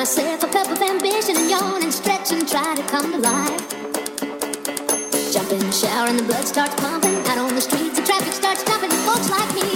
myself a cup of ambition and yawn and stretch and try to come to life. Jump in the shower and the blood starts pumping. Out on the streets, the traffic starts jumping. Folks like me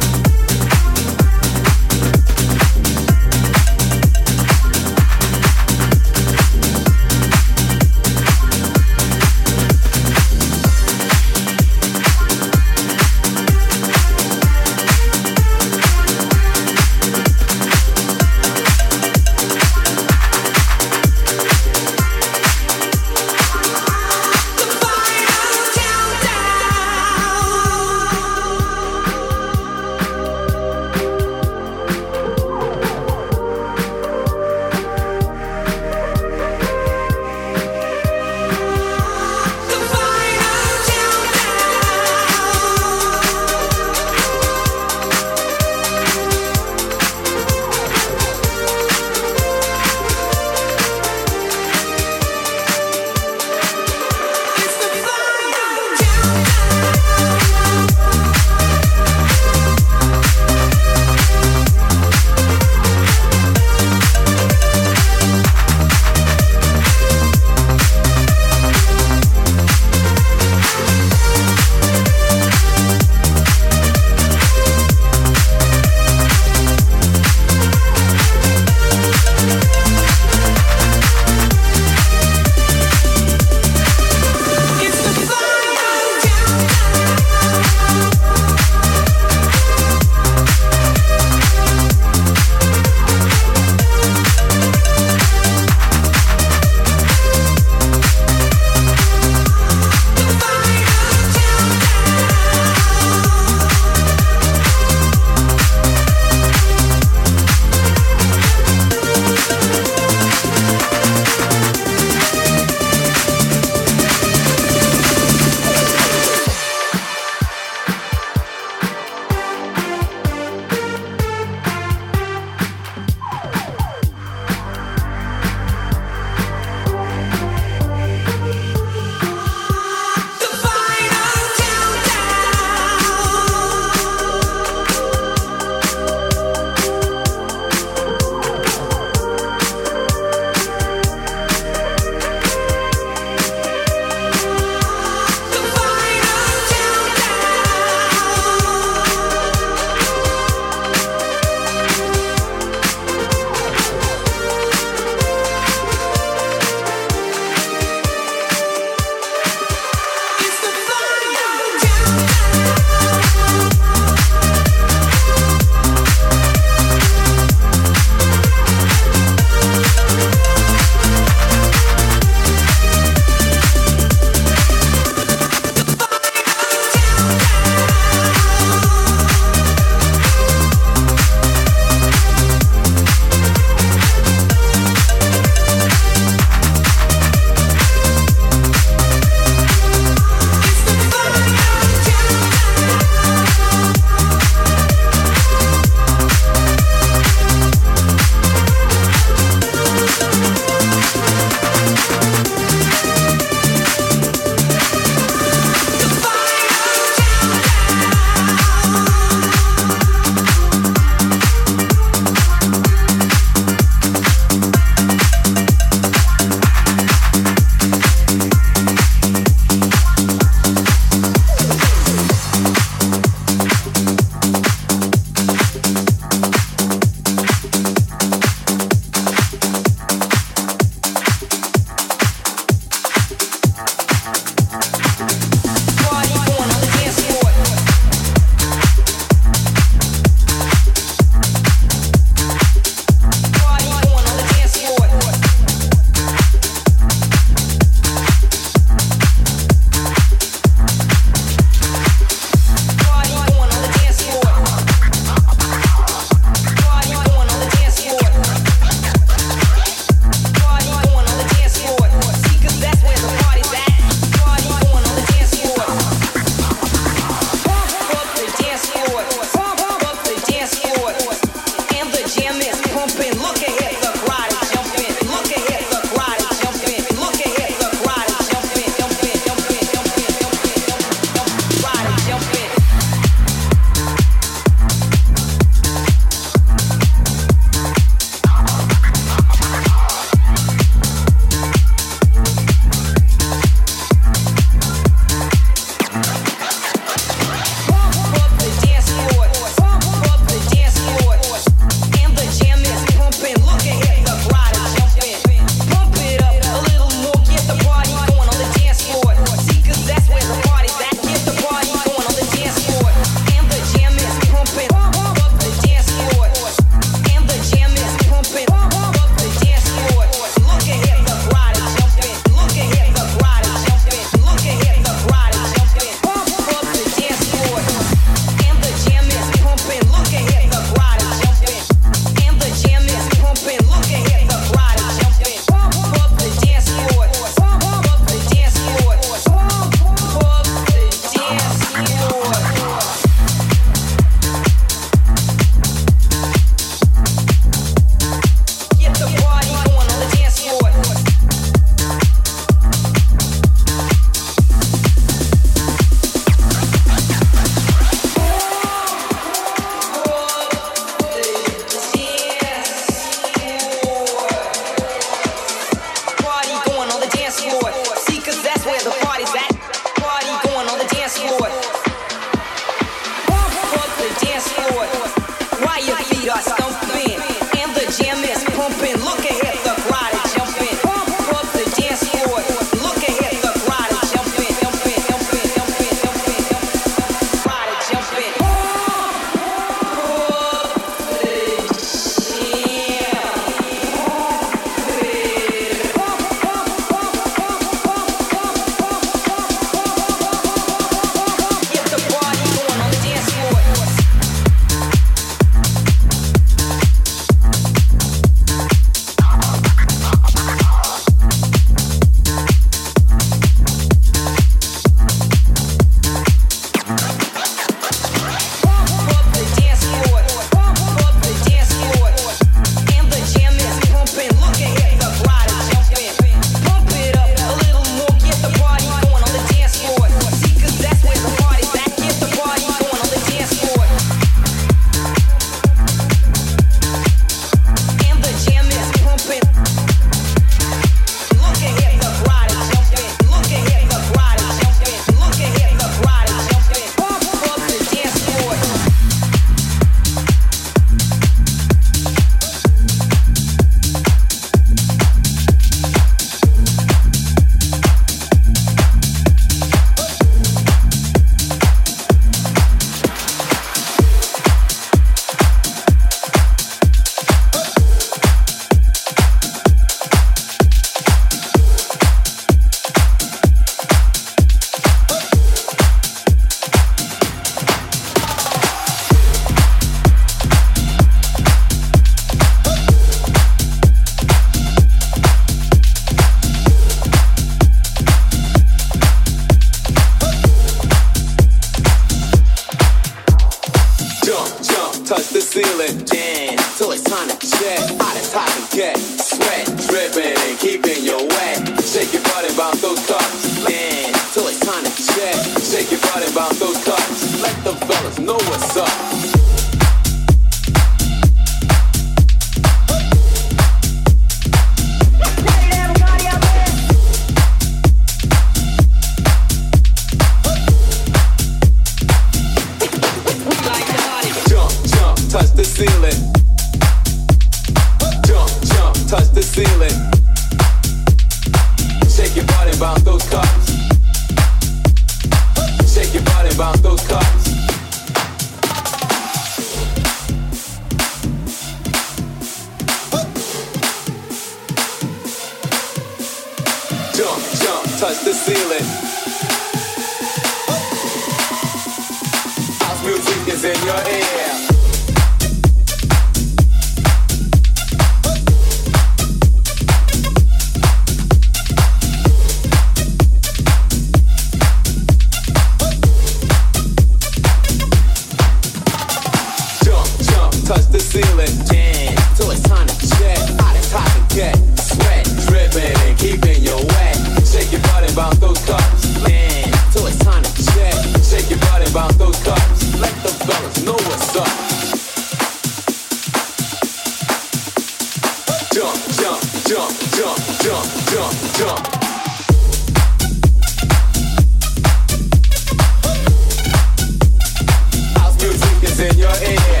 in your ear.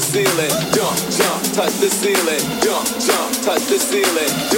About the cups.